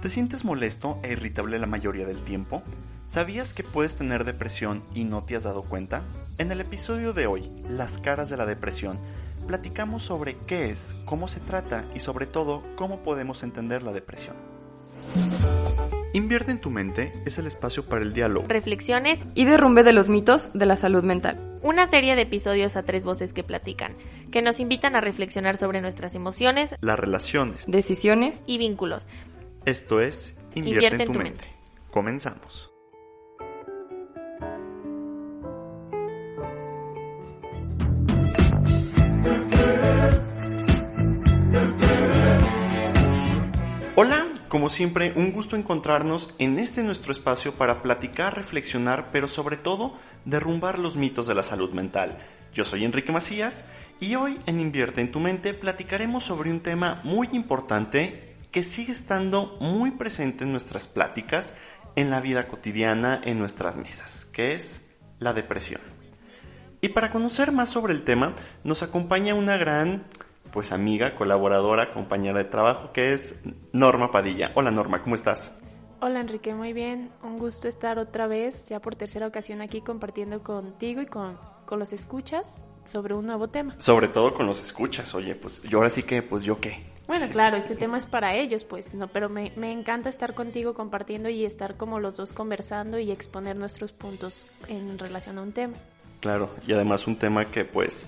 ¿Te sientes molesto e irritable la mayoría del tiempo? ¿Sabías que puedes tener depresión y no te has dado cuenta? En el episodio de hoy, Las caras de la depresión, platicamos sobre qué es, cómo se trata y sobre todo cómo podemos entender la depresión. Invierte en tu mente es el espacio para el diálogo, reflexiones y derrumbe de los mitos de la salud mental. Una serie de episodios a tres voces que platican, que nos invitan a reflexionar sobre nuestras emociones, las relaciones, decisiones y vínculos esto es Invierte, en, tu, mente. Comenzamos. Hola, como siempre, un gusto encontrarnos en este nuestro espacio para platicar, reflexionar, pero sobre todo derrumbar los mitos de la salud mental. Yo soy Enrique Macías y hoy en Invierte en tu mente platicaremos sobre un tema muy importante que sigue estando muy presente en nuestras pláticas, en la vida cotidiana, en nuestras mesas, que es la depresión. Y para conocer más sobre el tema, nos acompaña una gran pues amiga, colaboradora, compañera de trabajo, que es Norma Padilla. Hola Norma, ¿cómo estás? Hola Enrique, muy bien. Un gusto estar otra vez, ya por tercera ocasión aquí compartiendo contigo y con, con los escuchas sobre un nuevo tema. Sobre todo con los escuchas, oye, pues yo ahora sí que, pues yo qué. Bueno, claro, este tema es para ellos, pues, no, pero me, me, encanta estar contigo compartiendo y estar como los dos conversando y exponer nuestros puntos en relación a un tema. Claro, y además un tema que pues,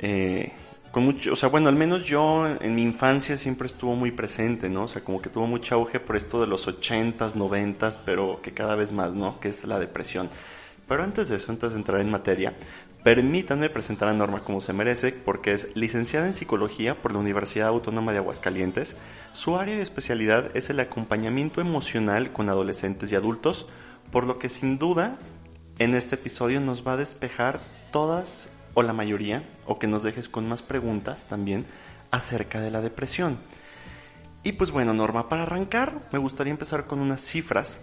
eh, con mucho, o sea, bueno, al menos yo en mi infancia siempre estuvo muy presente, ¿no? O sea, como que tuvo mucho auge por esto de los ochentas, noventas, pero que cada vez más, ¿no? Que es la depresión. Pero antes de eso, antes de entrar en materia, Permítanme presentar a Norma como se merece, porque es licenciada en Psicología por la Universidad Autónoma de Aguascalientes. Su área de especialidad es el acompañamiento emocional con adolescentes y adultos, por lo que sin duda en este episodio nos va a despejar todas o la mayoría, o que nos dejes con más preguntas también acerca de la depresión. Y pues bueno, Norma, para arrancar me gustaría empezar con unas cifras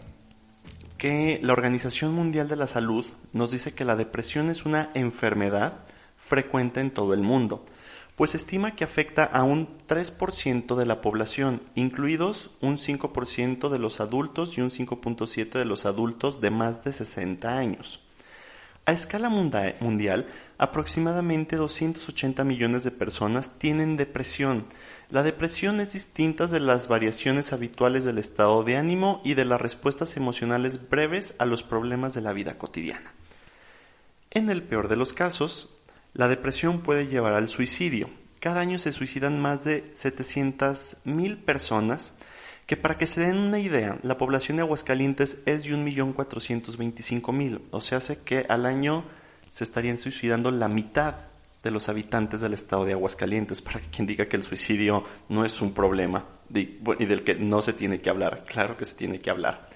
que la Organización Mundial de la Salud nos dice que la depresión es una enfermedad frecuente en todo el mundo, pues estima que afecta a un 3% de la población, incluidos un 5% de los adultos y un 5.7% de los adultos de más de 60 años. A escala mundial, aproximadamente 280 millones de personas tienen depresión, la depresión es distinta de las variaciones habituales del estado de ánimo y de las respuestas emocionales breves a los problemas de la vida cotidiana. En el peor de los casos, la depresión puede llevar al suicidio. Cada año se suicidan más de 700.000 personas, que para que se den una idea, la población de Aguascalientes es de 1.425.000, o sea, hace que al año se estarían suicidando la mitad de los habitantes del estado de Aguascalientes, para que quien diga que el suicidio no es un problema y del que no se tiene que hablar, claro que se tiene que hablar.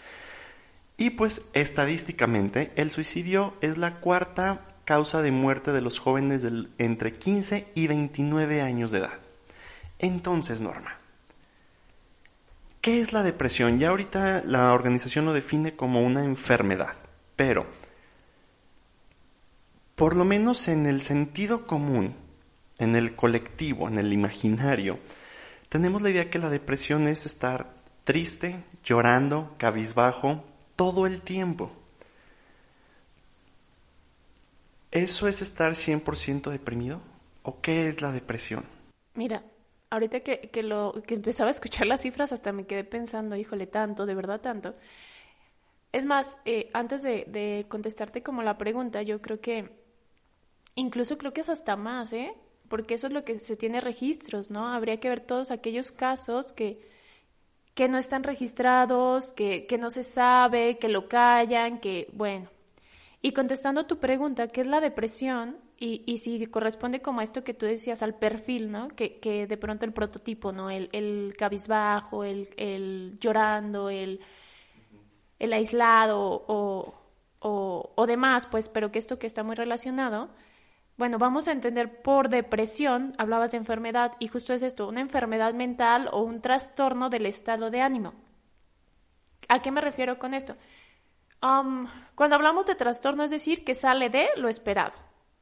Y pues estadísticamente el suicidio es la cuarta causa de muerte de los jóvenes entre 15 y 29 años de edad. Entonces, Norma, ¿qué es la depresión? Ya ahorita la organización lo define como una enfermedad, pero por lo menos en el sentido común, en el colectivo, en el imaginario, tenemos la idea que la depresión es estar triste, llorando, cabizbajo, todo el tiempo. ¿Eso es estar 100% deprimido? ¿O qué es la depresión? Mira, ahorita que, lo, que empezaba a escuchar las cifras, hasta me quedé pensando, híjole, tanto, de verdad tanto. Es más, eh, antes de contestarte como la pregunta, yo creo que Incluso creo que es hasta más, ¿eh? Porque eso es lo que se tiene registros, ¿no? Habría que ver todos aquellos casos que, que no están registrados, que, que no se sabe, que lo callan, que, bueno. Y contestando tu pregunta, ¿qué es la depresión? Y, y si corresponde como a esto que tú decías, al perfil, ¿no? Que, que de pronto el prototipo, ¿no? El, el cabizbajo, el, el llorando, el el aislado o, o, o demás, pues, pero que esto que está muy relacionado, bueno, vamos a entender por depresión, hablabas de enfermedad, y justo es esto, una enfermedad mental o un trastorno del estado de ánimo. ¿A qué me refiero con esto? Cuando hablamos de trastorno, es decir, que sale de lo esperado,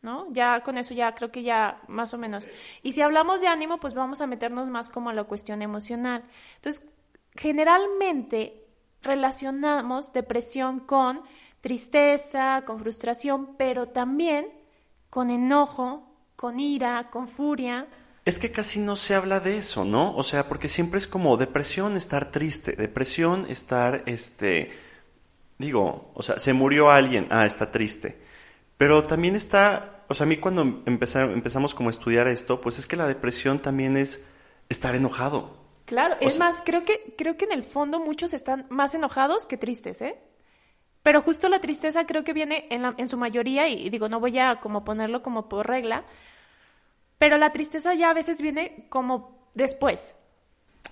¿no? Ya con eso ya creo que ya más o menos. Y si hablamos de ánimo, pues vamos a meternos más como a la cuestión emocional. Entonces, generalmente relacionamos depresión con tristeza, con frustración, pero también con enojo, con ira, con furia. Es que casi no se habla de eso, ¿no? O sea, porque siempre es como depresión, estar triste, depresión, estar, este, digo, o sea, se murió alguien, ah, está triste. Pero también está, o sea, a mí cuando empezamos como a estudiar esto, pues es que la depresión también es estar enojado. Claro, es más, creo que, creo que en el fondo muchos están más enojados que tristes, ¿eh? Pero justo la tristeza creo que viene en, la, en su mayoría, y, digo, no voy a como ponerlo como por regla, pero la tristeza ya a veces viene como después.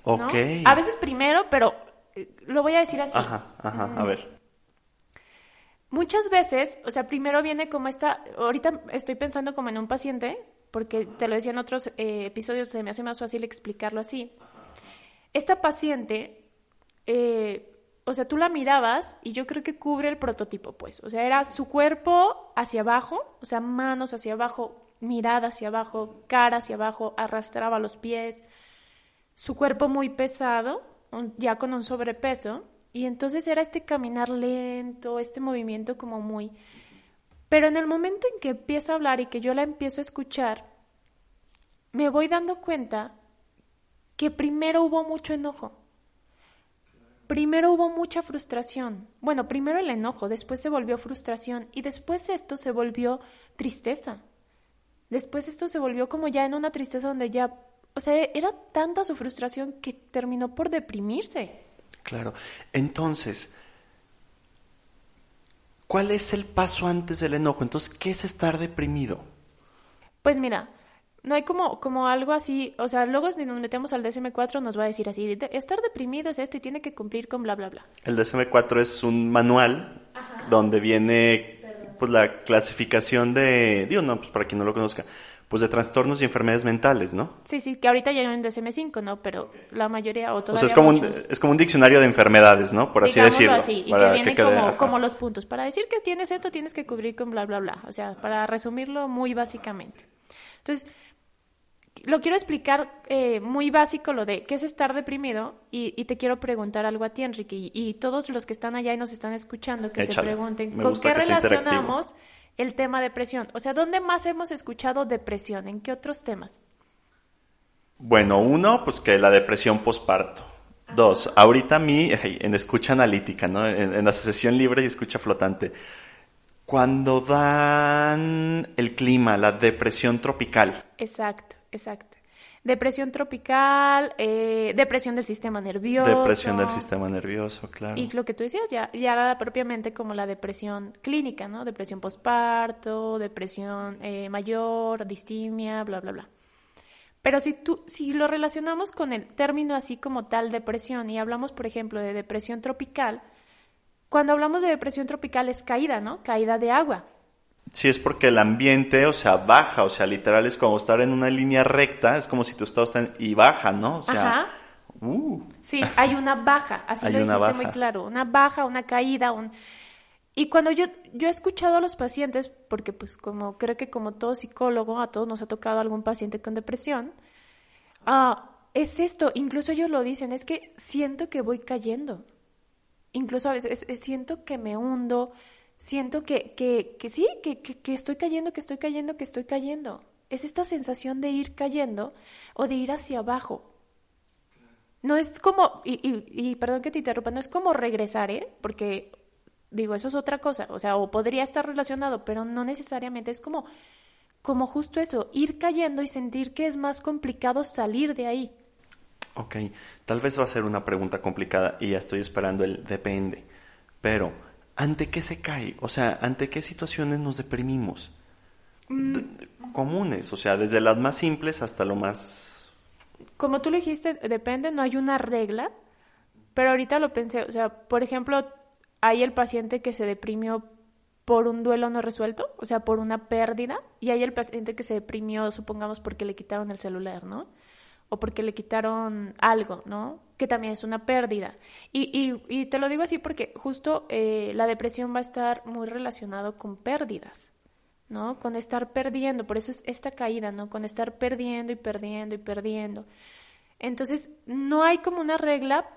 Ok. A veces primero, pero eh, lo voy a decir así. Ajá, ajá, a ver. Muchas veces, o sea, primero viene como esta, ahorita estoy pensando como en un paciente, porque te lo decía en otros eh, episodios, se me hace más fácil explicarlo así. Esta paciente, eh, o sea, tú la mirabas y yo creo que cubre el prototipo, pues. O sea, era su cuerpo hacia abajo, o sea, manos hacia abajo, mirada hacia abajo, cara hacia abajo, arrastraba los pies, su cuerpo muy pesado, ya con un sobrepeso, y entonces era este caminar lento, este movimiento como muy... Pero en el momento en que empieza a hablar y que yo la empiezo a escuchar, me voy dando cuenta que primero hubo mucho enojo primero hubo mucha frustración. Bueno, primero el enojo, después se volvió frustración y después esto se volvió tristeza. Después esto se volvió como ya en una tristeza donde ya, o sea, era tanta su frustración que terminó por deprimirse. Claro. Entonces, ¿cuál es el paso antes del enojo? Entonces, ¿qué es estar deprimido? Pues mira, no hay como, como algo así, o sea, luego si nos metemos al DSM-4 nos va a decir así, estar deprimido es esto y tiene que cumplir con bla, bla, bla. El DSM-4 es un manual donde viene pues la clasificación de, digo, no, pues para quien no lo conozca, pues de trastornos y enfermedades mentales, ¿no? Sí, sí, que ahorita ya hay un DSM-5, ¿no? Pero la mayoría o todavía O sea, es como, un, es como un diccionario de enfermedades, ¿no? Por así decirlo. así, y que viene como, como los puntos. Para decir que tienes esto, tienes que cubrir con bla, bla, bla. O sea, para resumirlo muy básicamente. Entonces, lo quiero explicar eh, muy básico lo de qué es estar deprimido y, te quiero preguntar algo a ti, Enrique, y, todos los que están allá y nos están escuchando que se pregunten, ¿con qué relacionamos el tema depresión? O sea, ¿dónde más hemos escuchado depresión? ¿En qué otros temas? Bueno, uno, pues que la depresión posparto. Dos, ahorita a mí, en escucha analítica, ¿no? En, en asociación libre y escucha flotante. Cuando dan el clima, la depresión tropical. Exacto. Exacto. Depresión tropical, eh, depresión del sistema nervioso. Depresión del sistema nervioso, claro. Y lo que tú decías, ya, ya propiamente como la depresión clínica, ¿no? Depresión postparto, depresión eh, mayor, distimia, bla, bla, bla. Pero si, tú, si lo relacionamos con el término así como tal depresión y hablamos, por ejemplo, de depresión tropical, cuando hablamos de depresión tropical es caída, ¿no? Caída de agua. Sí, es porque el ambiente, o sea, baja, o sea, literal es como estar en una línea recta, es como si tu estado está y baja, ¿no? O sea, Ajá. Uh. Sí, hay una baja, así lo dijiste muy claro, una baja, una caída, un... Y cuando yo, yo he escuchado a los pacientes, porque pues como creo que como todo psicólogo, a todos nos ha tocado algún paciente con depresión, ah, es esto, incluso ellos lo dicen, es que siento que voy cayendo, incluso a veces siento que me hundo, siento que, que, que sí, que, que, estoy cayendo, que estoy cayendo, que estoy cayendo. Es esta sensación de ir cayendo o de ir hacia abajo. No es como, y, y, perdón que te interrumpa, no es como regresar, ¿eh? Porque digo, eso es otra cosa, o sea, o podría estar relacionado, pero no necesariamente, es como, como justo eso, ir cayendo y sentir que es más complicado salir de ahí. Ok, tal vez va a ser una pregunta complicada y ya estoy esperando el depende, pero ¿ante qué se cae? O sea, ¿ante qué situaciones nos deprimimos? Mm. comunes, o sea, desde las más simples hasta lo más... Como tú le dijiste, depende, no hay una regla, pero ahorita lo pensé, o sea, por ejemplo, hay el paciente que se deprimió por un duelo no resuelto, o sea, por una pérdida, y hay el paciente que se deprimió, supongamos, porque le quitaron el celular, ¿no? O porque le quitaron algo, ¿no? Que también es una pérdida. Y, te lo digo así porque justo eh, la depresión va a estar muy relacionado con pérdidas, ¿no? Con estar perdiendo, por eso es esta caída, ¿no? Con estar perdiendo y perdiendo y perdiendo. Entonces, no hay como una regla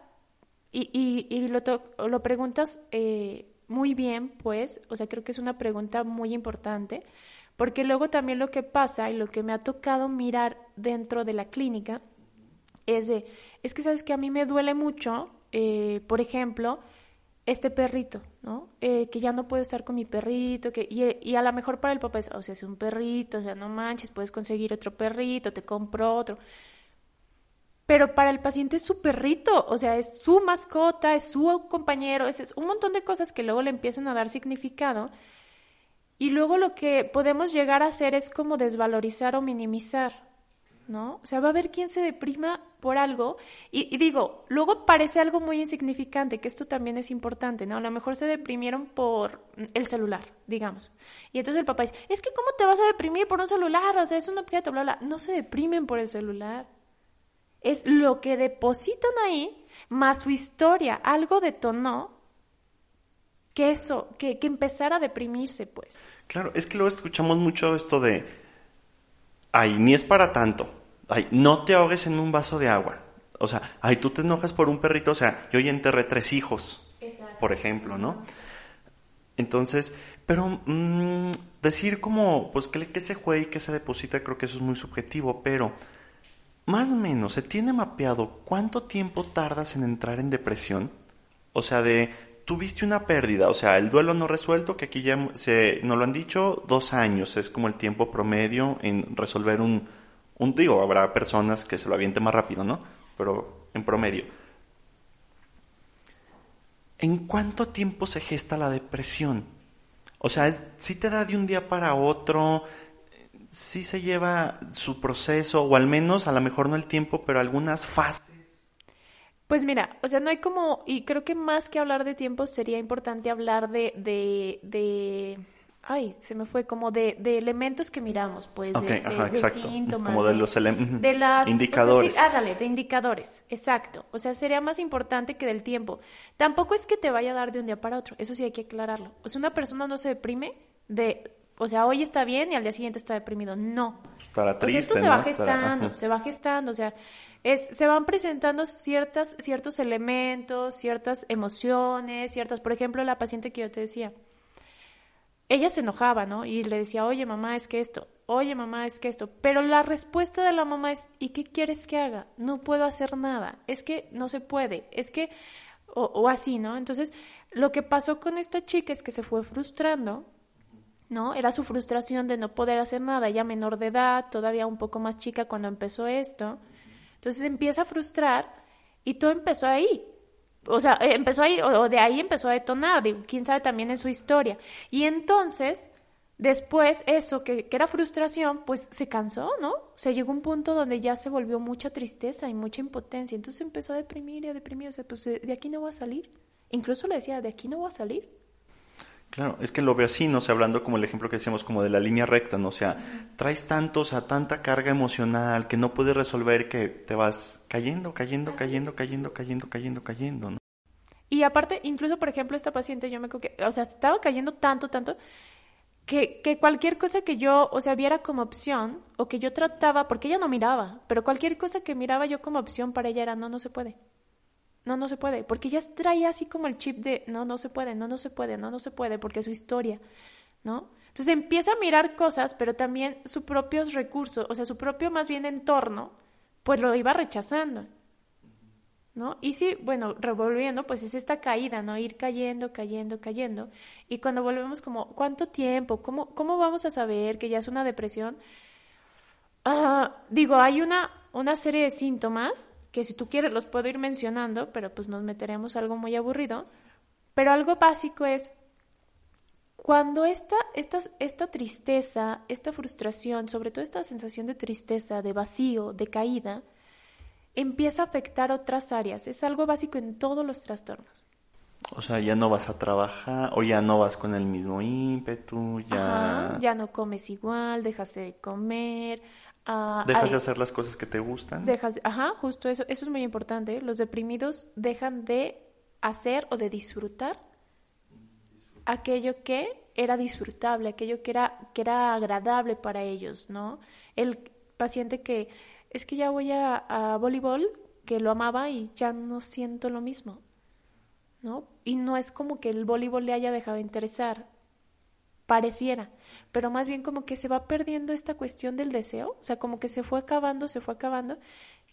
y lo, lo preguntas eh, muy bien, pues, o sea, creo que es una pregunta muy importante, porque luego también lo que pasa y lo que me ha tocado mirar dentro de la clínica es de, es que sabes que a mí me duele mucho, eh, por ejemplo, este perrito, ¿no? Eh, que ya no puedo estar con mi perrito, que, y, y, a lo mejor para el papá es, o sea, es un perrito, o sea, no manches, puedes conseguir otro perrito, te compro otro pero para el paciente es su perrito, o sea, es su mascota, es su compañero, es, un montón de cosas que luego le empiezan a dar significado. Y luego lo que podemos llegar a hacer es como desvalorizar o minimizar, ¿no? O sea, va a haber quien se deprima por algo y, digo, luego parece algo muy insignificante, que esto también es importante, ¿no? A lo mejor se deprimieron por el celular, digamos. Y entonces el papá dice, es que ¿cómo te vas a deprimir por un celular? O sea, es un objeto, bla, bla. No se deprimen por el celular es lo que depositan ahí más su historia. Algo detonó que eso, que, que empezara a deprimirse, pues. Claro, es que luego escuchamos mucho esto de, ay, ni es para tanto, ay, no te ahogues en un vaso de agua. O sea, ay, tú te enojas por un perrito, o sea, yo ya enterré tres hijos, por ejemplo, ¿no? Entonces, pero mm, decir como, pues que, que se juegue y que se deposita, creo que eso es muy subjetivo, pero más o menos, ¿se tiene mapeado cuánto tiempo tardas en entrar en depresión? O sea, de, tuviste una pérdida, o sea, el duelo no resuelto, que aquí ya se, nos lo han dicho, dos años es como el tiempo promedio en resolver un, un digo, habrá personas que se lo avienten más rápido, ¿no? Pero en promedio. ¿En cuánto tiempo se gesta la depresión? O sea, si te da de un día para otro, sí se lleva su proceso, o al menos a lo mejor no el tiempo, pero algunas fases. Pues mira, o sea, no hay como, y creo que más que hablar de tiempo sería importante hablar de, de, de ay, se me fue, como de, de elementos que miramos, pues, de, síntomas. Como de los de las, pues, indicadores. dale, de indicadores, exacto. O sea, sería más importante que del tiempo. Tampoco es que te vaya a dar de un día para otro, eso sí hay que aclararlo. O sea, una persona no se deprime de o sea, hoy está bien y al día siguiente está deprimido. No. Estará triste, esto se va gestando, se va gestando, o sea, es, se van presentando ciertas, ciertos elementos, ciertas emociones, ciertas, por ejemplo, la paciente que yo te decía, ella se enojaba, ¿no? Y le decía, oye mamá, es que esto, oye mamá, es que esto, pero la respuesta de la mamá es, ¿y qué quieres que haga? No puedo hacer nada, es que no se puede, es que, o, o así, ¿no? Entonces, lo que pasó con esta chica es que se fue frustrando, ¿no? Era su frustración de no poder hacer nada, ya menor de edad, todavía un poco más chica cuando empezó esto. Entonces empieza a frustrar y todo empezó ahí. O sea, eh, empezó ahí, o de ahí empezó a detonar, digo, quién sabe también en su historia. Y entonces, después, eso que, que era frustración, pues se cansó, ¿no? O sea, llegó un punto donde ya se volvió mucha tristeza y mucha impotencia. Entonces empezó a deprimir y a deprimir. O sea, pues de aquí no voy a salir. Incluso le decía, de aquí no voy a salir. Claro, es que lo veo así, no sé, hablando como el ejemplo que decíamos, como de la línea recta, ¿no? O sea, traes tanto, o sea, tanta carga emocional que no puedes resolver que te vas cayendo, cayendo, cayendo, cayendo, cayendo, cayendo, cayendo, ¿no? Y aparte, incluso, por ejemplo, esta paciente, yo me creo que, o sea, estaba cayendo tanto, tanto, que, que cualquier cosa que yo, o sea, viera como opción, o que yo trataba, porque ella no miraba, pero cualquier cosa que miraba yo como opción para ella era, no, no se puede no, no se puede, porque ya trae así como el chip de, no, no se puede, no, no se puede, no, no se puede, porque es su historia, ¿no? Entonces empieza a mirar cosas, pero también sus propios recursos, o sea, su propio más bien entorno, pues lo iba rechazando, ¿no? Y sí, bueno, revolviendo, pues es esta caída, ¿no? Ir cayendo, cayendo, cayendo. Y cuando volvemos como, ¿cuánto tiempo? ¿Cómo, cómo vamos a saber que ya es una depresión? Ah, digo, hay una, una serie de síntomas que si tú quieres los puedo ir mencionando, pero pues nos meteremos algo muy aburrido. Pero algo básico es cuando esta, esta, esta tristeza, esta frustración, sobre todo esta sensación de tristeza, de vacío, de caída, empieza a afectar otras áreas. Es algo básico en todos los trastornos. O sea, ya no vas a trabajar o ya no vas con el mismo ímpetu, ya... Ajá, ya no comes igual, dejas de comer. Ah, dejas hay- de hacer las cosas que te gustan. Dejas, ajá, justo eso, eso es muy importante. Los deprimidos dejan de hacer o de disfrutar aquello que era disfrutable, aquello que era, que era agradable para ellos, ¿no? El paciente que es que ya voy a, a voleibol, que lo amaba y ya no siento lo mismo, ¿no? Y no es como que el voleibol le haya dejado de interesar, pareciera, pero más bien como que se va perdiendo esta cuestión del deseo, o sea, como que se fue acabando, se fue acabando,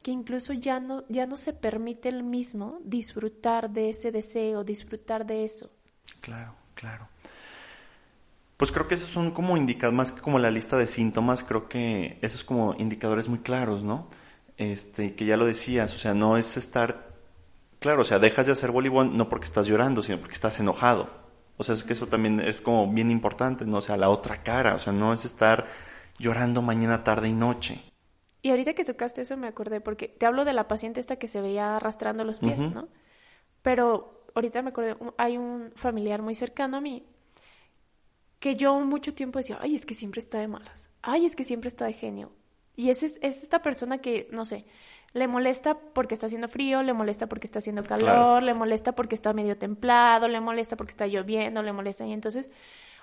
que incluso ya no, ya no se permite el mismo disfrutar de ese deseo, disfrutar de eso. Claro, claro. Pues creo que esos son como indicadores, más que como la lista de síntomas, creo que esos como indicadores muy claros, ¿no? Este, que ya lo decías, o sea, no es estar, claro, o sea, dejas de hacer voleibol no porque estás llorando, sino porque estás enojado. O sea, es que eso también es como bien importante, ¿no? O sea, la otra cara, o sea, no es estar llorando mañana, tarde y noche. Y ahorita que tocaste eso me acordé, porque te hablo de la paciente esta que se veía arrastrando los pies. ¿no? Pero ahorita me acordé, hay un familiar muy cercano a mí que yo mucho tiempo decía, ay, es que siempre está de malas, ay, es que siempre está de genio. Y es, es esta persona que, no sé, le molesta porque está haciendo frío, le molesta porque está haciendo calor, Claro. le molesta porque está medio templado, le molesta porque está lloviendo, le molesta y entonces,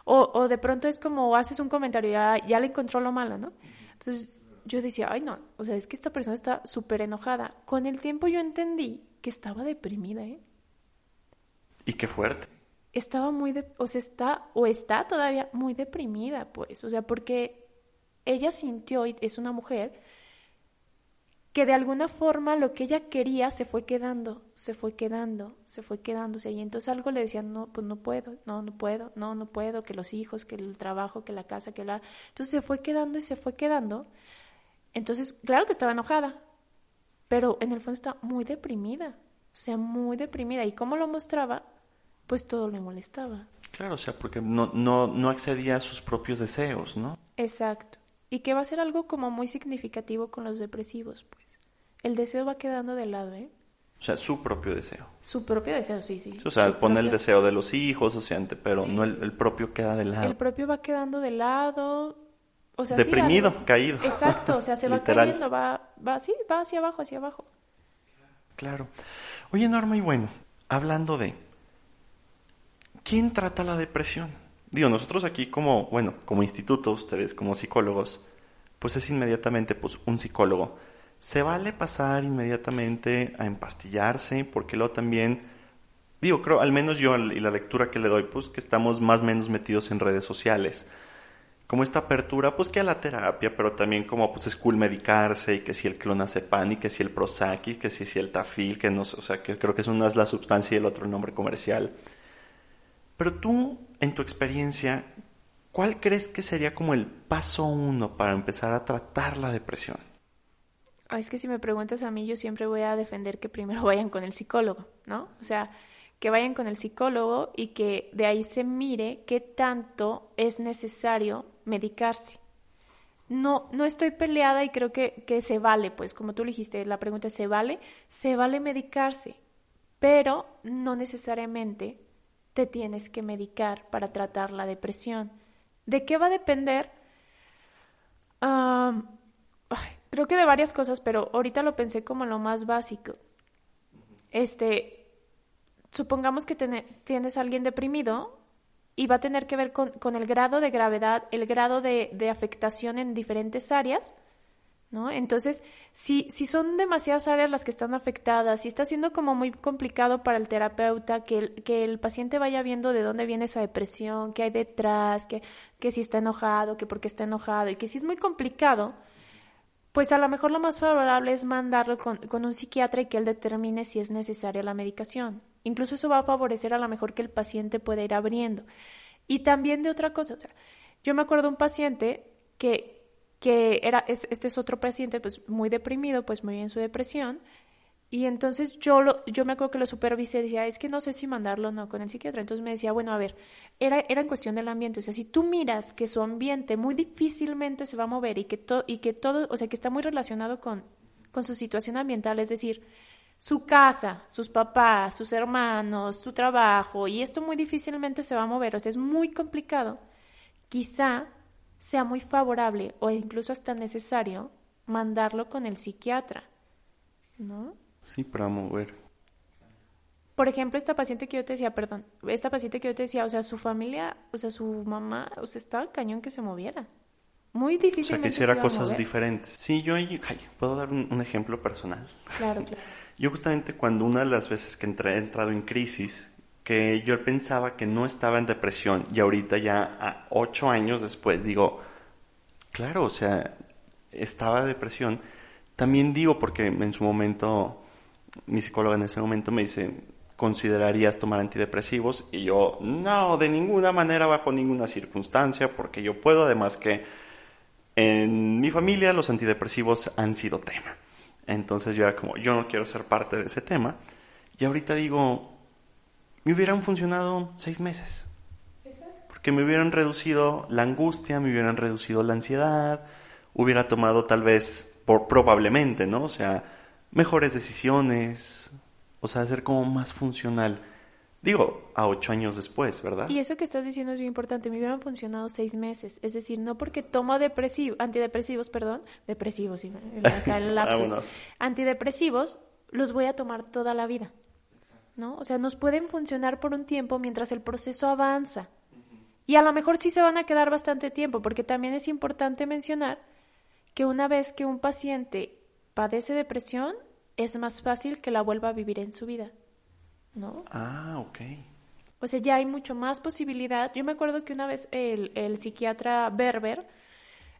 o, o de pronto es como haces un comentario, ya, ya le encontró lo malo, ¿no? Entonces yo decía, ay no, o sea, es que esta persona está súper enojada. Con el tiempo yo entendí que estaba deprimida, ¿eh? Y qué fuerte. estaba muy, de, o sea, está, o está todavía muy deprimida, pues, o sea, porque ella sintió, y es una mujer, que de alguna forma lo que ella quería se fue quedando, se fue quedando, se fue quedándose, y entonces algo le decían, no, pues no puedo, no, no puedo, no, no puedo, que los hijos, que el trabajo, que la casa, que la... Entonces se fue quedando y se fue quedando, entonces, claro que estaba enojada, pero en el fondo estaba muy deprimida, o sea, muy deprimida, y cómo lo mostraba, pues todo le molestaba. Claro, o sea, porque no, no, no accedía a sus propios deseos, ¿no? Exacto. Y que va a ser algo como muy significativo con los depresivos, pues. El deseo va quedando de lado, ¿eh? O sea, su propio deseo. Su propio deseo, sí, sí. O sea, Su pone el deseo de los hijos, o sea, pero no el, el propio queda de lado. El propio va quedando de lado. O sea, Deprimido, caído. Exacto, o sea, se va cayendo, va, va, sí, va hacia abajo, hacia abajo. Claro. Oye, Norma, y bueno, hablando de... ¿Quién trata la depresión? Digo, nosotros aquí como, bueno, como instituto, ustedes como psicólogos, pues es inmediatamente pues un psicólogo. Se vale pasar inmediatamente a empastillarse, porque luego también, digo, creo, al menos yo y la lectura que le doy, pues que estamos más o menos metidos en redes sociales. Como esta apertura, pues que a la terapia, pero también como pues es cool medicarse, y que si el clonazepam, y que si el Prozac, que si, el Tafil, que no sé, o sea, que creo que es una es la sustancia y el otro el nombre comercial. Pero tú, en tu experiencia, ¿cuál crees que sería como el paso uno para empezar a tratar la depresión? Es que si me preguntas a mí, yo siempre voy a defender que primero vayan con el psicólogo, ¿no? O sea, que vayan con el psicólogo y que de ahí se mire qué tanto es necesario medicarse. No, no estoy peleada y creo que, que se vale, pues como tú dijiste, la pregunta es, ¿se vale? Se vale medicarse, pero no necesariamente te tienes que medicar para tratar la depresión. ¿De qué va a depender? Ay, creo que de varias cosas, pero ahorita lo pensé como lo más básico. Este, supongamos que tienes a alguien deprimido y va a tener que ver con, el grado de gravedad, el grado de, de afectación en diferentes áreas, ¿no? Entonces, si, si son demasiadas áreas las que están afectadas, si está siendo como muy complicado para el terapeuta que el, que el paciente vaya viendo de dónde viene esa depresión, qué hay detrás, que, que si está enojado, que por qué está enojado, y que si es muy complicado, pues a lo mejor lo más favorable es mandarlo con, un psiquiatra y que él determine si es necesaria la medicación. Incluso eso va a favorecer a lo mejor que el paciente pueda ir abriendo. Y también de otra cosa, o sea, yo me acuerdo de un paciente que, que era, es- este es otro paciente pues muy deprimido, pues muy en su depresión, y entonces yo lo, yo me acuerdo que lo supervisé, decía, es que no sé si mandarlo o no con el psiquiatra. Entonces me decía, bueno, a ver, era, era en cuestión del ambiente. O sea, si tú miras que su ambiente muy difícilmente se va a mover y que, to- y que todo, o sea, que está muy relacionado con, con su situación ambiental, es decir, su casa, sus papás, sus hermanos, su trabajo, y esto muy difícilmente se va a mover, o sea, es muy complicado, quizá sea muy favorable o incluso hasta necesario mandarlo con el psiquiatra, ¿no? Sí, para mover. Por ejemplo, esta paciente que yo te decía, perdón, esta paciente que yo te decía, o sea, su familia, o sea, su mamá, o sea, estaba cañón que se moviera. Muy difícil. O sea, que hiciera cosas diferentes. Sí, yo ahí, puedo dar un, ejemplo personal. Claro, claro. Yo justamente cuando una de las veces que entré, he entrado en crisis, que yo pensaba que no estaba en depresión y ahorita ya a ocho años después digo, claro, o sea, estaba depresión. También digo, porque en su momento, mi psicóloga en ese momento me dice, ¿considerarías tomar antidepresivos? Y yo, no, de ninguna manera, bajo ninguna circunstancia, porque yo puedo, además que en mi familia los antidepresivos han sido tema. Entonces yo era como, yo no quiero ser parte de ese tema. Y ahorita digo, me hubieran funcionado seis meses. Porque me hubieran reducido la angustia, me hubieran reducido la ansiedad, hubiera tomado tal vez, por, probablemente, ¿no? O sea, mejores decisiones, o sea, ser como más funcional. Digo, a ocho años después, ¿verdad? Y eso que estás diciendo es muy importante. Me hubieran funcionado seis meses. Es decir, no porque tomo depresivo, antidepresivos, perdón, depresivos, sí, el lapsus. antidepresivos los voy a tomar toda la vida. ¿No? O sea, nos pueden funcionar por un tiempo mientras el proceso avanza. Y a lo mejor sí se van a quedar bastante tiempo, porque también es importante mencionar que una vez que un paciente padece depresión, es más fácil que la vuelva a vivir en su vida. ¿no? Ah, ok. O sea, ya hay mucho más posibilidad. Yo me acuerdo que una vez el, el psiquiatra Berber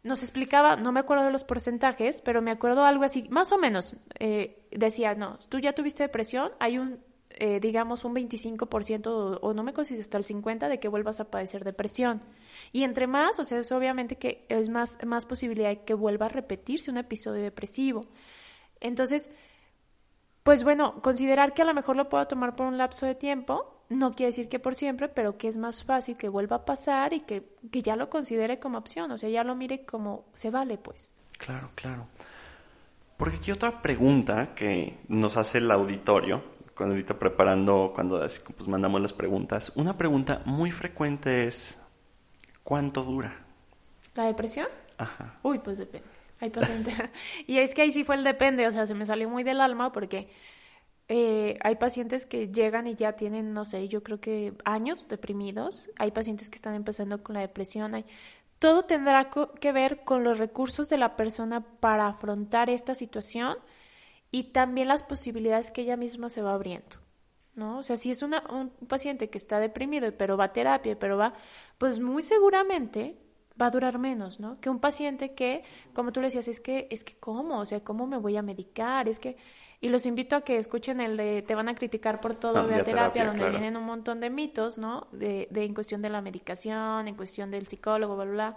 nos explicaba, no me acuerdo de los porcentajes, pero me acuerdo algo así, más o menos, eh, decía, no, tú ya tuviste depresión, hay un, eh, digamos, un 25% o, o, no me consigue hasta el 50% de que vuelvas a padecer depresión. Y entre más, o sea, es obviamente que es más, más posibilidad de que vuelva a repetirse un episodio depresivo. Entonces, pues bueno, considerar que a lo mejor lo puedo tomar por un lapso de tiempo, no quiere decir que por siempre, pero que es más fácil que vuelva a pasar y que, que ya lo considere como opción, o sea, ya lo mire como se vale, pues. Claro, claro. Porque aquí otra pregunta que nos hace el auditorio, cuando ahorita preparando, cuando pues mandamos las preguntas, una pregunta muy frecuente es, ¿cuánto dura? ¿La depresión? Ajá. Uy, pues depende. Hay pacientes. y es que ahí sí fue el depende, o sea, se me salió muy del alma porque eh, hay pacientes que llegan y ya tienen, no sé, yo creo que años deprimidos. Hay pacientes que están empezando con la depresión. Hay... Todo tendrá que ver con los recursos de la persona para afrontar esta situación y también las posibilidades que ella misma se va abriendo. ¿no? O sea, si es una, un paciente que está deprimido, pero va a terapia, pero va, pues muy seguramente va a durar menos, ¿no? Que un paciente que, como tú le decías, es que, es que cómo, o sea, cómo me voy a medicar, es que, y los invito a que escuchen el de te van a criticar por todo, ah, vía terapia, donde vienen un montón de mitos, ¿no? De, de, en cuestión de la medicación, en cuestión del psicólogo, bla, bla, bla.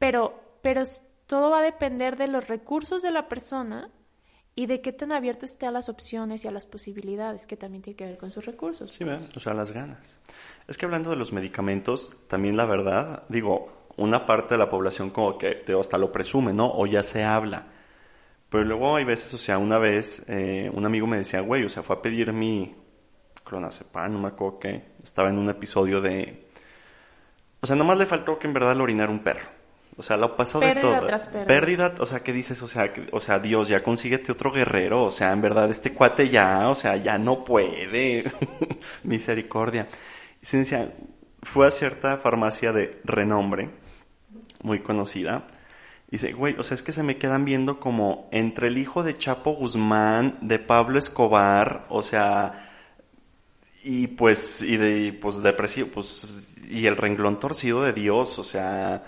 Pero, pero todo va a depender de los recursos de la persona y de qué tan abierto esté a las opciones y a las posibilidades, que también tiene que ver con sus recursos. Sí, o sea, las ganas. Es que hablando de los medicamentos, también la verdad, digo, una parte de la población como que hasta lo presume, ¿no? O ya se habla. Pero luego hay veces, o sea, una vez eh, un amigo me decía, güey, o sea, fue a pedir mi clonazepam, no me acuerdo qué, estaba en un episodio de... O sea, nomás le faltó que en verdad le orinara un perro. O sea, lo pasó de todo. pérdida. o sea, ¿qué dices? O sea, que, o sea, Dios, ya consíguete otro guerrero. O sea, en verdad, este cuate ya, o sea, ya no puede. Misericordia. Y decía, fue a cierta farmacia de renombre muy conocida. Dice, güey, o sea, es que se me quedan viendo como entre el hijo de Chapo Guzmán, de Pablo Escobar, o sea, y pues, y de, pues, depresivo, pues, y el renglón torcido de Dios, o sea,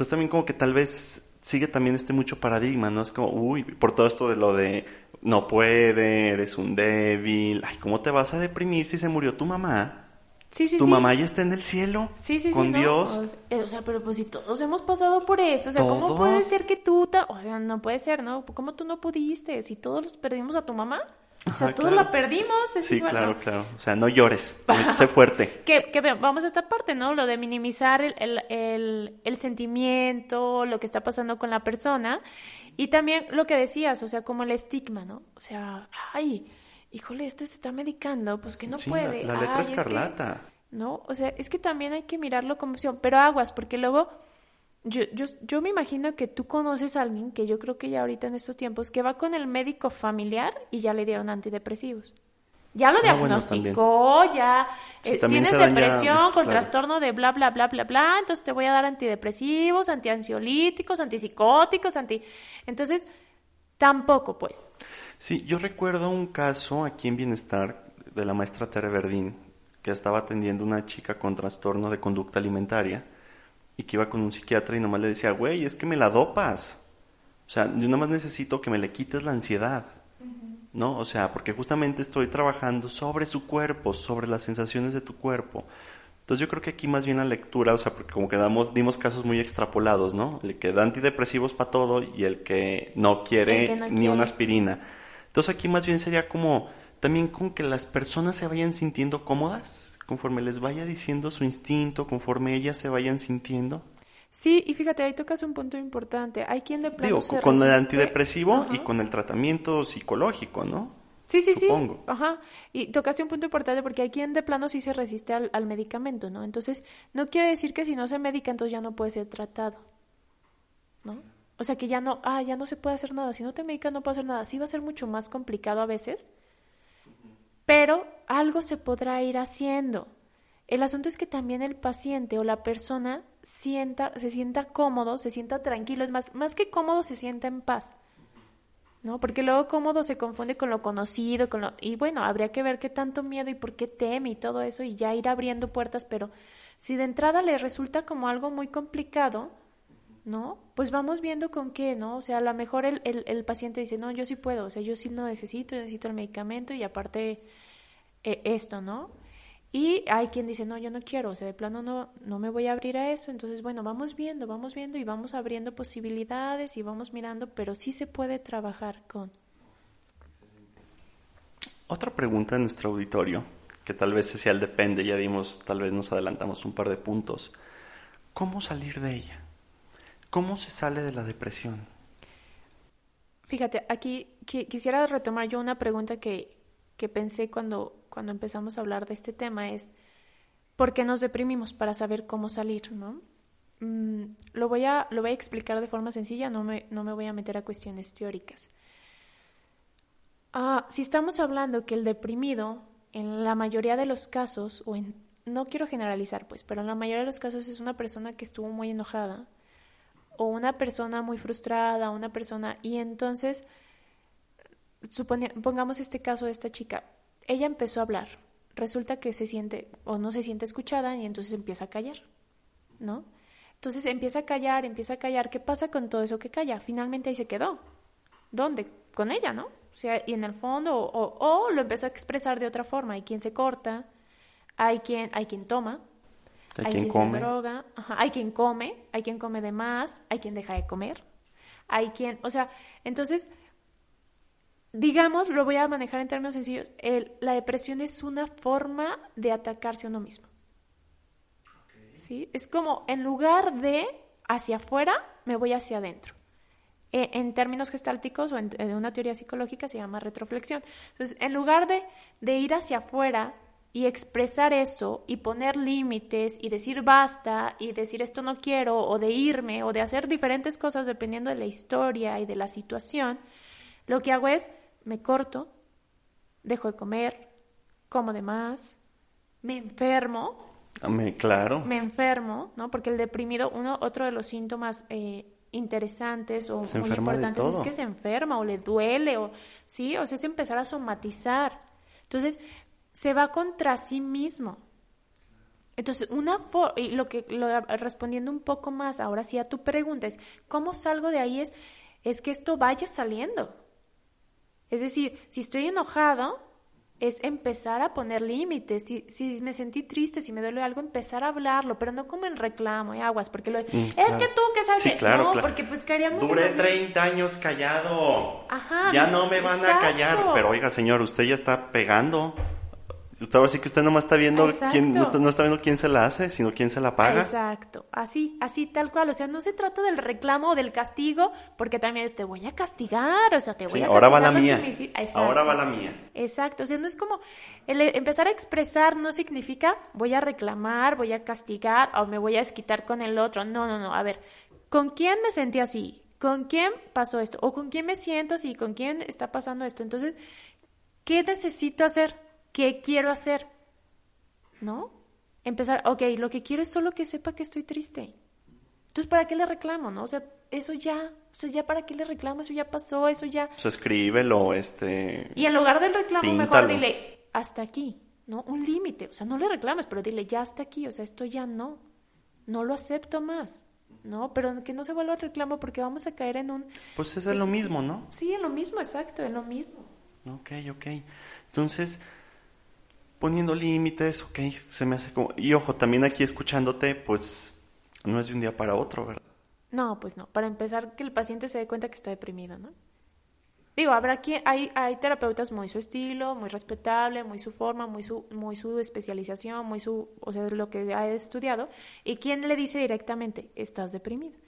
entonces también como que tal vez sigue también este mucho paradigma, ¿no? Es como, uy, por todo esto de lo de no puede, eres un débil, ay, ¿cómo te vas a deprimir si se murió tu mamá? Sí, sí, tu mamá ya está en el cielo. Sí, sí, con Dios. O sea, pero pues si todos hemos pasado por eso, o sea, ¿cómo puede ser que tú, o sea, no puede ser, ¿no? ¿Cómo tú no pudiste? Si todos perdimos a tu mamá. O sea, todos la perdimos. sí, claro, claro. O sea, no llores, sé fuerte. que, que vamos a esta parte, ¿no? Lo de minimizar el, el, el, el, sentimiento, lo que está pasando con la persona. Y también lo que decías, o sea, como el estigma, ¿no? O sea, ay, híjole, este se está medicando, pues que no Sí, puede. La, la letra Ay, es que- escarlata. ¿no? O sea, es que también hay que mirarlo como opción, pero aguas, porque luego yo, yo, yo me imagino que tú conoces a alguien que yo creo que ya ahorita en estos tiempos, que va con el médico familiar y ya le dieron antidepresivos. Ya lo Ah, bueno, diagnosticó, ya Sí, eh, tienes ya- depresión con claro. trastorno de bla, bla, bla, bla, bla, entonces te voy a dar antidepresivos, antiansiolíticos, antipsicóticos, anti... Entonces, tampoco, pues. Sí, yo recuerdo un caso aquí en Bienestar de la maestra Tere Verdín, que estaba atendiendo una chica con trastorno de conducta alimentaria y que iba con un psiquiatra y nomás le decía, güey, es que me la dopas. O sea, yo nomás necesito que me le quites la ansiedad. ¿No? O sea, porque justamente estoy trabajando sobre su cuerpo, sobre las sensaciones de tu cuerpo. Entonces yo creo que aquí más bien la lectura, o sea, porque como que damos, dimos casos muy extrapolados, ¿no? El que da antidepresivos para todo y el que no quiere El que no ni quiere. una aspirina. Entonces aquí más bien sería como también con que las personas se vayan sintiendo cómodas, conforme les vaya diciendo su instinto, conforme ellas se vayan sintiendo. Sí, y fíjate, ahí tocas un punto importante. Hay quien de plano Digo, se con el antidepresivo y con el tratamiento psicológico, ¿no? Sí, sí, supongo. sí. Ajá. Y tocaste un punto importante porque hay quien de plano sí se resiste al, al medicamento, ¿no? Entonces, no quiere decir que si no se medica, entonces ya no puede ser tratado. ¿No? O sea, que ya no, ah, ya no se puede hacer nada. Si no te medicas, no puedo hacer nada. Sí va a ser mucho más complicado a veces, pero algo se podrá ir haciendo. El asunto es que también el paciente o la persona sienta, se sienta cómodo, se sienta tranquilo, es más, más que cómodo, se sienta en paz. ¿no? Porque luego cómodo se confunde con lo conocido, con lo... Y bueno, habría que ver qué tanto miedo y por qué teme y todo eso y ya ir abriendo puertas, pero si de entrada le resulta como algo muy complicado, ¿no? Pues vamos viendo con qué, ¿no? O sea, a lo mejor el, paciente dice, no, yo sí puedo, o sea, yo sí lo necesito, necesito el medicamento y aparte eh, esto, ¿no? Y hay quien dice, no, yo no quiero, o sea, de plano no, no me voy a abrir a eso. Entonces, bueno, vamos viendo, vamos viendo y vamos abriendo posibilidades y vamos mirando, pero sí se puede trabajar con. Otra pregunta de nuestro auditorio, que tal vez sea depende, ya dimos, tal vez nos adelantamos un par de puntos. ¿Cómo salir de ella? ¿Cómo se sale de la depresión? Fíjate, aquí qui- quisiera retomar yo una pregunta que, que pensé cuando, cuando empezamos a hablar de este tema, es ¿por qué nos deprimimos? Para saber cómo salir, ¿no? Mm, lo, voy a, lo voy a explicar de forma sencilla, no me, no me voy a meter a cuestiones teóricas. Ah, si estamos hablando que el deprimido, en la mayoría de los casos, o en, no quiero generalizar, pues, pero en la mayoría de los casos es una persona que estuvo muy enojada, o una persona muy frustrada, una persona, y entonces, supone- pongamos este caso de esta chica, ella empezó a hablar, resulta que se siente o no se siente escuchada y entonces empieza a callar, ¿no? Entonces empieza a callar, empieza a callar, ¿qué pasa con todo eso que calla? Finalmente ahí se quedó. ¿Dónde? Con ella, ¿no? O sea, y en el fondo, o, o- o lo empezó a expresar de otra forma. Hay quien se corta, hay quien, hay quien toma, Hay quien se come. droga, ajá, hay quien come, hay quien come de más, hay quien deja de comer, hay quien, o sea, entonces, digamos, lo voy a manejar en términos sencillos, el- la depresión es una forma de atacarse a uno mismo. ¿Sí? Es como, en lugar de hacia afuera, me voy hacia adentro. Eh, en términos gestálticos o en, en una teoría psicológica se llama retroflexión. Entonces, en lugar de, de ir hacia afuera y expresar eso y poner límites y decir basta y decir esto no quiero o de irme o de hacer diferentes cosas dependiendo de la historia y de la situación, lo que hago es me corto, dejo de comer, como de más, me enfermo, me- claro. me enfermo, ¿no? Porque el deprimido, uno, otro de los síntomas eh, interesantes o Se muy importantes es que se enferma o le duele o sí, o sea, es empezar a somatizar. Entonces, se va contra sí mismo. Entonces, una y lo que lo- respondiendo un poco más ahora sí a tu pregunta es ¿cómo salgo de ahí? Es es que esto vaya saliendo. Es decir, si estoy enojado, es empezar a poner límites. Si, si me sentí triste, si me duele algo, empezar a hablarlo, pero no como en reclamo y aguas, porque lo, es Mm, claro. que tú que sabes Sí, claro, no, claro. porque pues caeríamos en Duré lo- 30 años callado. Ajá, Ya no me van a callar. Pero oiga, señor, usted ya está pegando. Usted ahora sí que usted nomás está viendo quién, no está, no está viendo quién se la hace, sino quién se la paga. Exacto, así, así tal cual, o sea, no se trata del reclamo o del castigo, porque también es te voy a castigar, o sea, te voy Sí, a ahora va la mía. Ahora va la mía. Exacto, o sea, no es como el e- empezar a expresar no significa voy a reclamar, voy a castigar o me voy a desquitar con el otro. No, no, no. A ver, ¿con quién me sentí así? ¿Con quién pasó esto? ¿O con quién me siento así? ¿Con quién está pasando esto? Entonces, ¿qué necesito hacer? ¿Qué quiero hacer? ¿No? Empezar, ok, lo que quiero es solo que sepa que estoy triste. Entonces, ¿para qué le reclamo, no? O sea, eso ya, o sea, ya para qué le reclamo, eso ya pasó, eso ya. O sea, escríbelo, este... Y en lugar del reclamo, mejor dile, hasta aquí, ¿no? Un límite. O sea, no le reclames, pero dile, ya hasta aquí. O sea, esto ya no. No lo acepto más, ¿no? Pero que no se vuelva el reclamo porque vamos a caer en un... Pues es lo mismo, ¿no? Sí, en lo mismo, exacto, en lo mismo. Ok, ok. Entonces, poniendo límites, ok, se me hace como... Y ojo, también aquí escuchándote, pues no es de un día para otro, ¿verdad? No, pues no. Para empezar, que el paciente se dé cuenta que está deprimido, ¿no? Digo, habrá quien, hay, terapeutas muy su estilo, muy respetable, muy su forma, muy su, muy su especialización, muy su, o sea, lo que ha estudiado, y quien le dice directamente, estás deprimido.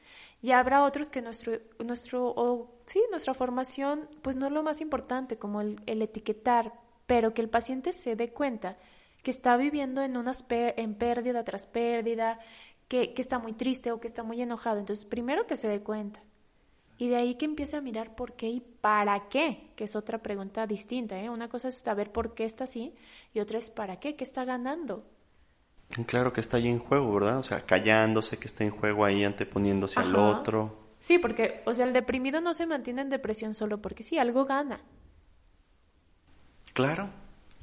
Y habrá otros que nuestro, nuestro, sí, nuestra formación, pues no es lo más importante, como el etiquetar, pero que el paciente se dé cuenta que está viviendo en unas en pérdida tras pérdida, que, que está muy triste o que está muy enojado. Entonces, primero que se dé cuenta. Y de ahí que empiece a mirar por qué y para qué, que es otra pregunta distinta. ¿eh? Una cosa es saber por qué está así y otra es para qué, qué está ganando. Claro que está ahí en juego, ¿verdad? O sea, callándose, que está en juego ahí anteponiéndose al otro. Sí, porque, o sea, el deprimido no se mantiene en depresión solo porque sí, algo gana. Claro.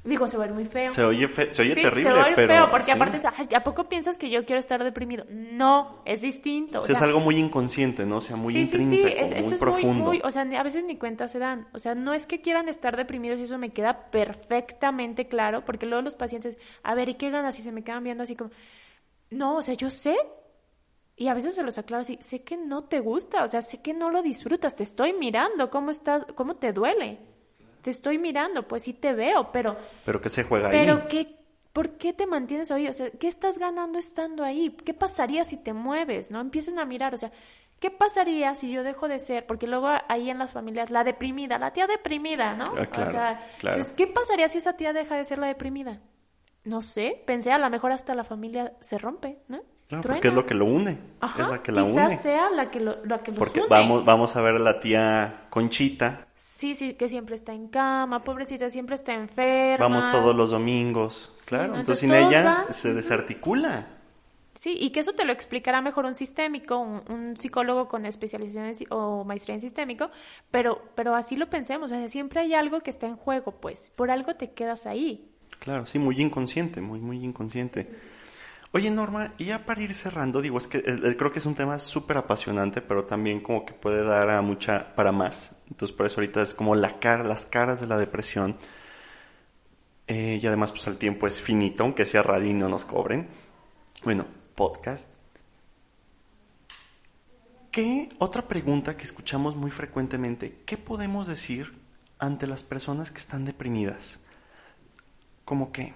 Digo, se ve muy feo. Se oye, fe- se oye Sí, terrible, se oye pero... feo, porque sí. aparte, es, "Ay, ¿a poco piensas que yo quiero estar deprimido? No, es distinto. O o sea, es algo muy inconsciente, ¿no? O sea, muy sí, intrínseco, es- muy es profundo. muy, muy, o sea, a veces ni cuenta se dan. O sea, no es que quieran estar deprimidos y eso me queda perfectamente claro, porque luego los pacientes, a ver, ¿y qué ganas? Y se me quedan viendo así como, no, o sea, yo sé. Y a veces se los aclaro así, sé que no te gusta, o sea, sé que no lo disfrutas, te estoy mirando, ¿cómo estás, cómo te duele? Te estoy mirando, pues sí te veo, pero Pero que se juega pero ahí. qué, ¿por qué te mantienes ahí? O sea, ¿qué estás ganando estando ahí? ¿Qué pasaría si te mueves? ¿No? Empiecen a mirar, o sea, ¿qué pasaría si yo dejo de ser? Porque luego ahí en las familias, la deprimida, la tía deprimida, ¿no? Ah, claro, o sea, claro. pues, ¿qué pasaría si esa tía deja de ser la deprimida? No sé, pensé, a lo mejor hasta la familia se rompe, ¿no? Claro, Truena. porque es lo que lo une. Ajá, es la que la quizás une. sea la que, lo, la que los Porque une. vamos, vamos a ver a la tía Conchita. Sí, sí, que siempre está en cama, pobrecita, siempre está enferma. Vamos todos los domingos. Sí, claro, ¿no? entonces sin ella se desarticula. Sí, y que eso te lo explicará mejor un sistémico, un, un psicólogo con especialización en o maestría en sistémico, pero, pero así lo pensemos, o sea, siempre hay algo que está en juego, pues, por algo te quedas ahí. Claro, sí, muy inconsciente, muy, muy inconsciente. Oye, Norma, y ya para ir cerrando, digo, es que eh, creo que es un tema súper apasionante, pero también como que puede dar a mucha, para más. Entonces, por eso ahorita es como la cara, las caras de la depresión. Eh, y además, pues el tiempo es finito, aunque sea radio y no nos cobren. Bueno, podcast. ¿Qué, otra pregunta que escuchamos muy frecuentemente, ¿qué podemos decir ante las personas que están deprimidas? Como que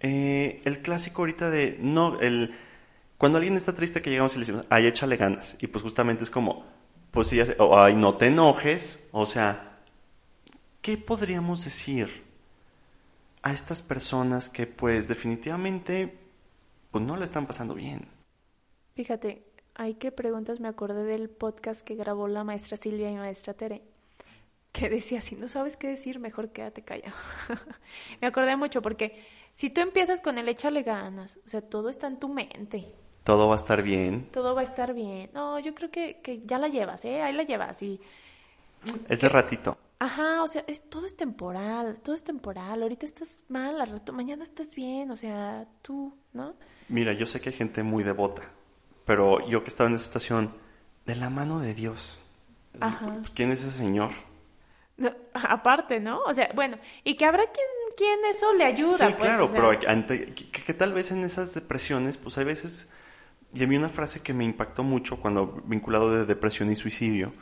eh, el clásico ahorita de no el cuando alguien está triste que llegamos y le decimos ay échale ganas y pues justamente es como pues sí o ay no te enojes o sea qué podríamos decir a estas personas que pues definitivamente pues no le están pasando bien Fíjate, hay que preguntas, me acordé del podcast que grabó la maestra Silvia y maestra Tere, que decía, si no sabes qué decir, mejor quédate callado. me acordé mucho porque si tú empiezas con el échale ganas, o sea, todo está en tu mente, todo va a estar bien todo va a estar bien. No, yo creo que, que ya la llevas, ¿eh? Ahí la llevas y... es de ratito Ajá, o sea, es, todo es temporal, todo es temporal. Ahorita estás mal, al rato, mañana estás bien, o sea, tú, ¿no? mira yo sé que hay gente muy devota pero yo que estaba en esa situación de la mano de Dios Ajá. quién es ese señor No, aparte, ¿no? O sea, bueno, y que habrá quien, quien eso le ayuda, Sí, pues, claro, o sea, pero ante, que, que tal vez en esas depresiones, pues hay veces, y a mí una frase que me impactó mucho cuando vinculado de depresión y suicidio,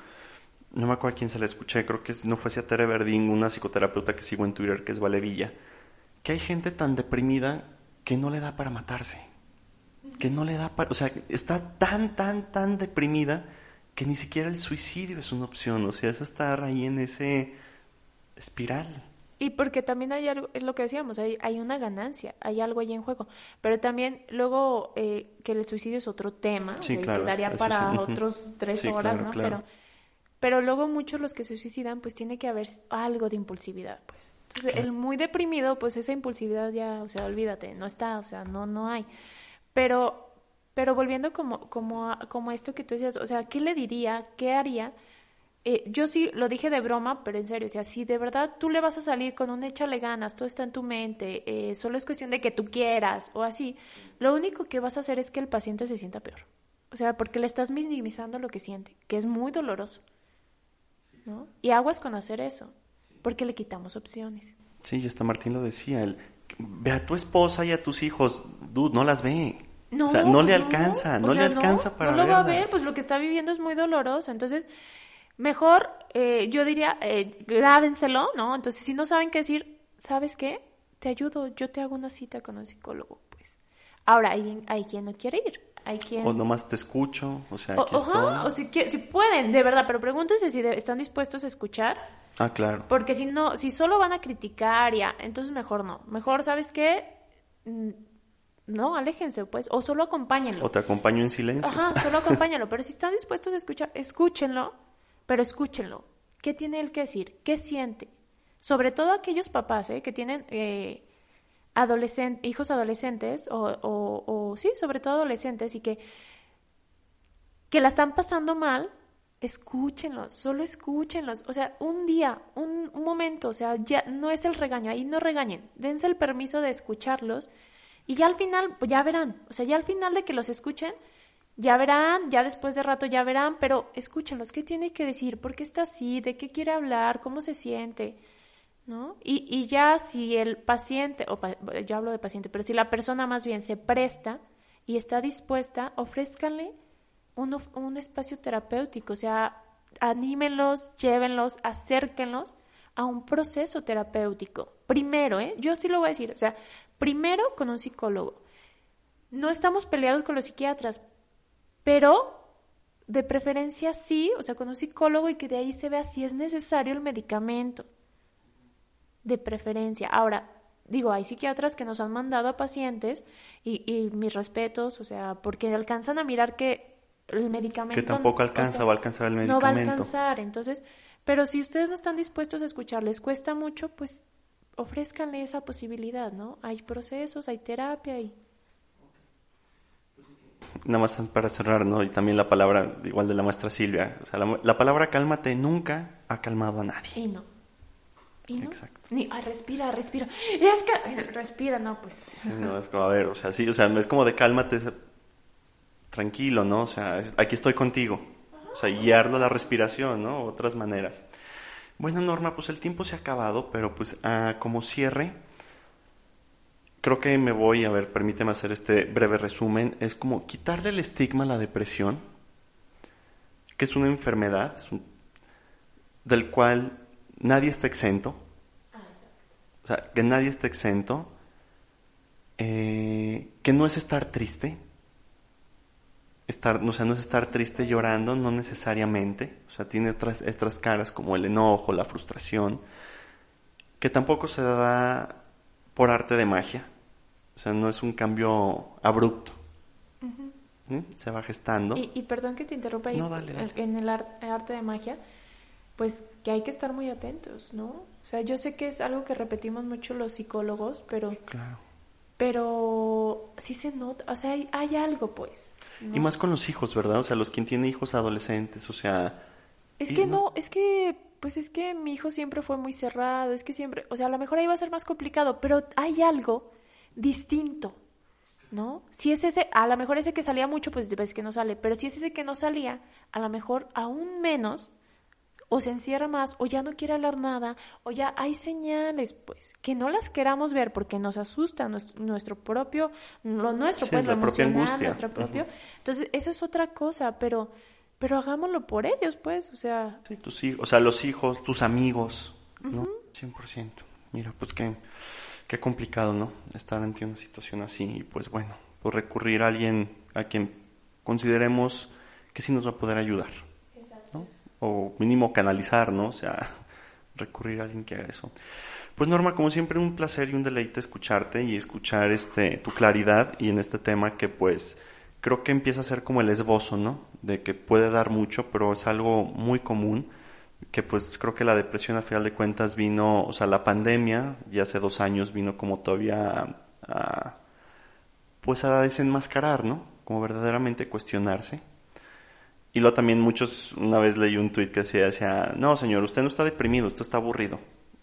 no me acuerdo a quién se la escuché, creo que no fue a Tere Verdín, una psicoterapeuta que sigo en Twitter, que es Valerilla, que hay gente tan deprimida que no le da para matarse. Que no le da para... O sea, está tan, tan, tan deprimida que ni siquiera el suicidio es una opción. O sea, es estar ahí en ese espiral. Y porque también hay algo, es lo que decíamos, hay, hay una ganancia, hay algo ahí en juego. Pero también luego eh, que el suicidio es otro tema, Sí, que claro, daría para sí. otros tres Sí, horas, claro, ¿no? claro. Pero, pero luego muchos los que se suicidan, pues tiene que haber algo de impulsividad, pues. Entonces, el muy deprimido, pues esa impulsividad ya, o sea, olvídate, no está, o sea, no, no hay. Pero, pero volviendo como, como, a, como a esto que tú decías, o sea, ¿qué le diría? ¿Qué haría? Eh, yo sí lo dije de broma, pero en serio, o sea, si de verdad tú le vas a salir con un échale ganas, todo está en tu mente, eh, solo es cuestión de que tú quieras o así, lo único que vas a hacer es que el paciente se sienta peor. O sea, porque le estás minimizando lo que siente, que es muy doloroso. ¿No? Y aguas con hacer eso, porque le quitamos opciones. Sí, y hasta Martín lo decía, el, ve a tu esposa y a tus hijos, dude, no las ve. o sea, no le alcanza, O no le alcanza para No lo va a ver, pues lo que está viviendo es muy doloroso. Entonces, mejor, eh, yo diría, eh, grábenselo, ¿no? Entonces, si no saben qué decir, ¿sabes qué? Te ayudo, yo te hago una cita con un psicólogo, pues. Ahora, hay, hay quien no quiere ir, hay quien... O nomás te escucho, o sea, O, aquí ajá, estoy. o si, pueden, de verdad, pero pregúntense si de- están dispuestos a escuchar, Ah, claro. porque si no, si solo van a criticar ya, entonces mejor no. Mejor, ¿sabes qué? Mm, No, aléjense, pues, o solo acompáñenlo. O te acompaño en silencio. Ajá, solo acompáñalo. Pero si están dispuestos a escuchar, escúchenlo, pero escúchenlo. ¿Qué tiene él que decir? ¿Qué siente? Sobre todo aquellos papás ¿eh? que tienen eh, hijos adolescentes, o, o, o sí, sobre todo adolescentes, y que, que la están pasando mal, escúchenlos, solo escúchenlos. O sea, un día, un, un momento, o sea, ya no es el regaño, ahí no regañen, dense el permiso de escucharlos y ya al final, pues ya verán, o sea, ya al final de que los escuchen, ya verán, ya después de rato ya verán, pero escúchenlos, ¿qué tiene que decir? ¿Por qué está así? ¿De qué quiere hablar? ¿Cómo se siente? ¿No? Y, y ya si el paciente, o yo hablo de paciente, pero si la persona más bien se presta y está dispuesta, ofrézcanle un, un espacio terapéutico, o sea, anímenlos, llévenlos, acérquenlos a un proceso terapéutico. Primero, ¿eh? Yo sí lo voy a decir, o sea, primero con un psicólogo. No estamos peleados con los psiquiatras, pero de preferencia sí, o sea, con un psicólogo y que de ahí se vea si es necesario el medicamento. De preferencia. Ahora, digo, hay psiquiatras que nos han mandado a pacientes y, y mis respetos, o sea, porque alcanzan a mirar que el medicamento... Que tampoco o alcanza, sea, va a alcanzar el No va a medicamento. alcanzar, entonces, pero si ustedes no están dispuestos a escuchar, les cuesta mucho, pues ofrézcanle esa posibilidad, ¿no? Hay procesos, hay terapia y... Nada más para cerrar, ¿no? Y también la palabra, igual de la maestra Silvia. O sea, la, la palabra cálmate nunca ha calmado a nadie. Y no. Y no. Exacto. Ni, ay, respira, respira. Es que, respira, no, pues. Sí, no, es como, a ver, o sea, sí, o sea, es como de cálmate, tranquilo, ¿no? O sea, es- aquí estoy contigo. O sea, guiarlo a la respiración, ¿no? Otras maneras. Bueno, Norma, pues el tiempo se ha acabado, pero pues ah, como cierre, creo que me voy, a ver, permíteme hacer este breve resumen. Es como quitarle el estigma a la depresión, que es una enfermedad, del cual nadie está exento. O sea, que nadie está exento. Eh, que no es estar triste. Estar, o sea, no es estar triste llorando, no necesariamente. O sea, tiene otras, otras caras como el enojo, la frustración. Que tampoco se da por arte de magia. O sea, no es un cambio abrupto. ¿Sí? Se va gestando. Y, y perdón que te interrumpa ahí. No, dale, dale. En el ar- arte de magia, pues que hay que estar muy atentos, ¿no? O sea, yo sé que es algo que repetimos mucho los psicólogos, pero, Claro. pero sí se nota, o sea, hay, hay algo, pues. ¿no? Y más con los hijos, ¿verdad? O sea, los quien tienen hijos adolescentes, o sea... Es que no, es que, pues es que mi hijo siempre fue muy cerrado, es que siempre, o sea, a lo mejor ahí va a ser más complicado, pero hay algo distinto, ¿no? Si es ese, a lo mejor ese que salía mucho, pues ves que no sale, pero si es ese que no salía, a lo mejor aún menos, o se encierra más, o ya no quiere hablar nada, o ya hay señales, pues, que no las queramos ver porque nos asusta nuestro, nuestro propio, lo nuestro, Sí, pues, es lo propia emocional, angustia. nuestro propio. Entonces, eso es otra cosa, pero, pero hagámoslo por ellos, pues, o sea, Sí, tus hijos, o sea, los hijos, tus amigos, ¿no? 100%. Mira, pues qué, qué complicado, ¿no? Estar ante una situación así y pues bueno, pues recurrir a alguien a quien consideremos que sí nos va a poder ayudar, ¿no? O mínimo canalizar, ¿no? O sea, recurrir a alguien que haga eso. Pues Norma, como siempre, un placer y un deleite escucharte y escuchar este tu claridad y en este tema que pues creo que empieza a ser como el esbozo, ¿no? De que puede dar mucho, pero es algo muy común que pues creo que la depresión a final de cuentas vino, o sea, la pandemia ya hace dos años vino como todavía a, pues a desenmascarar, ¿no? Como verdaderamente cuestionarse. Y luego también muchos, una vez leí un tuit que decía, decía, no señor, usted no está deprimido, usted está aburrido.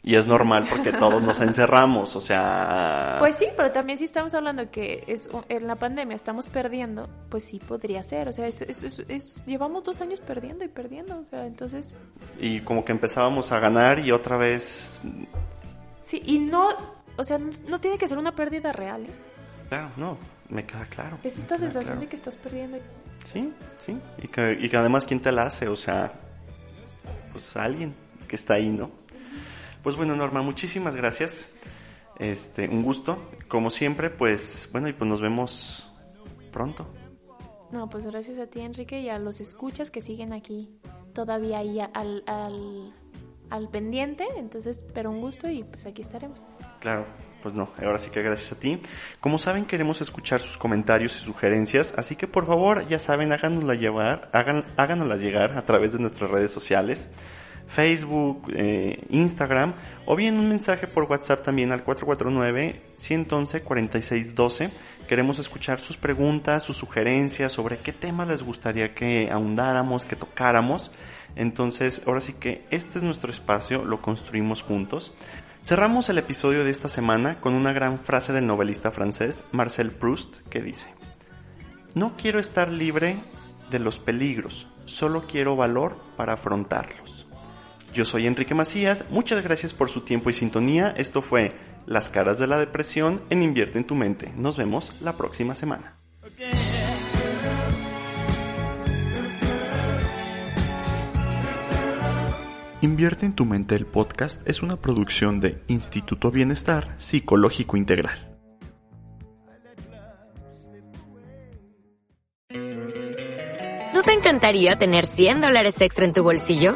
Y es normal porque todos nos encerramos, o sea... Pues sí, pero también si estamos hablando que es en la pandemia estamos perdiendo, pues sí podría ser, o sea, es, llevamos dos años perdiendo y perdiendo, o sea, entonces... Y como que empezábamos a ganar y otra vez... Sí, y no, o sea, no tiene que ser una pérdida real. ¿eh? Claro, no, me queda claro. Es esta sensación de que estás perdiendo. Sí, sí, y que, y que además quién te la hace, o sea, pues alguien que está ahí, ¿no? Pues bueno, Norma, muchísimas gracias. Este, un gusto. Como siempre, pues bueno, y pues nos vemos pronto. No, pues gracias a ti, Enrique, y a los escuchas que siguen aquí todavía ahí al, al, al pendiente. Entonces, pero un gusto y pues aquí estaremos. Claro, pues no, ahora sí que gracias a ti. Como saben, queremos escuchar sus comentarios y sugerencias, así que por favor, ya saben, háganosla llevar, hagan, háganoslas llegar a través de nuestras redes sociales. Facebook, eh, Instagram o bien un mensaje por WhatsApp también al 449-111-4612. Queremos escuchar sus preguntas, sus sugerencias sobre qué tema les gustaría que ahondáramos, que tocáramos. Entonces, ahora sí que este es nuestro espacio, lo construimos juntos. Cerramos el episodio de esta semana con una gran frase del novelista francés Marcel Proust que dice, No quiero estar libre de los peligros, solo quiero valor para afrontarlos. Yo soy Enrique Macías, muchas gracias por su tiempo y sintonía. Esto fue Las caras de la depresión en Invierte en tu mente. Nos vemos la próxima semana. Invierte en tu mente el podcast es una producción de Instituto Bienestar Psicológico Integral. ¿No te encantaría tener 100 dólares extra en tu bolsillo?